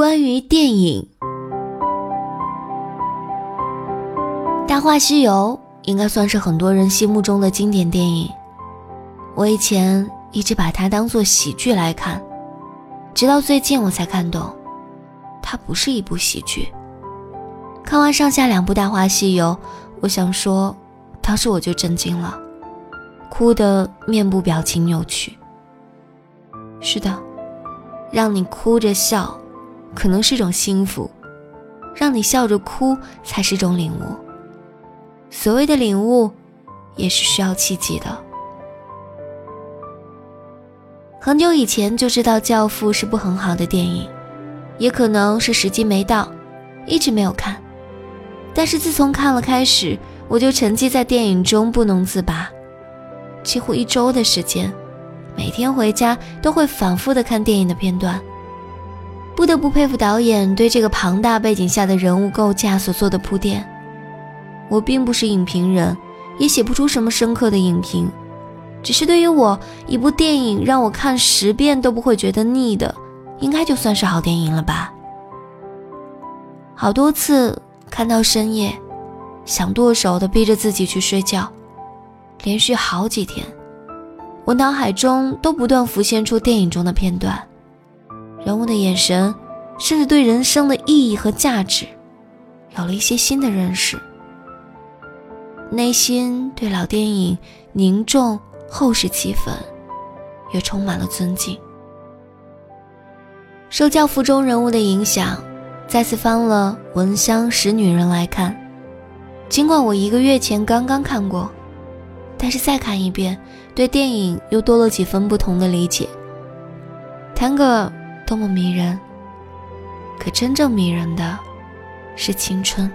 关于电影，《大话西游》应该算是很多人心目中的经典电影。我以前一直把它当做喜剧来看，直到最近我才看懂，它不是一部喜剧。看完上下两部《大话西游》，我想说，当时我就震惊了，哭得面部表情扭曲。是的，让你哭着笑。可能是种幸福，让你笑着哭才是种领悟。所谓的领悟，也是需要契机的。很久以前就知道《教父》是部很好的电影，也可能是时机没到，一直没有看。但是自从看了开始，我就沉寂在电影中不能自拔，几乎一周的时间，每天回家都会反复的看电影的片段。不得不佩服导演对这个庞大背景下的人物构架所做的铺垫。我并不是影评人，也写不出什么深刻的影评，只是对于我，一部电影让我看十遍都不会觉得腻的，应该就算是好电影了吧。好多次看到深夜，想剁手的逼着自己去睡觉，连续好几天，我脑海中都不断浮现出电影中的片段。人物的眼神，甚至对人生的意义和价值，有了一些新的认识。内心对老电影凝重厚实气氛，也充满了尊敬。受教父中人物的影响，再次翻了《闻香识女人》来看。尽管我一个月前刚刚看过，但是再看一遍，对电影又多了几分不同的理解。谈个。多么迷人，可真正迷人的是青春。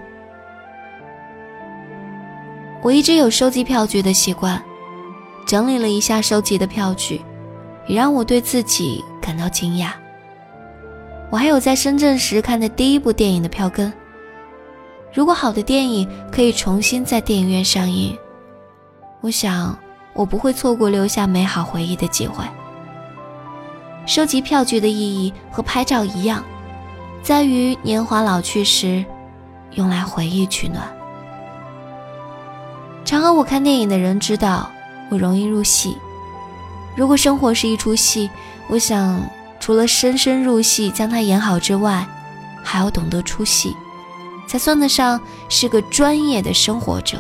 我一直有收集票据的习惯，整理了一下收集的票据，也让我对自己感到惊讶。我还有在深圳时看的第一部电影的票根。如果好的电影可以重新在电影院上映，我想我不会错过留下美好回忆的机会。收集票据的意义和拍照一样，在于年华老去时，用来回忆取暖。常和我看电影的人知道，我容易入戏。如果生活是一出戏，我想除了深深入戏将它演好之外，还要懂得出戏，才算得上是个专业的生活者。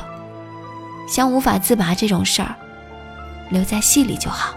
像无法自拔这种事儿，留在戏里就好。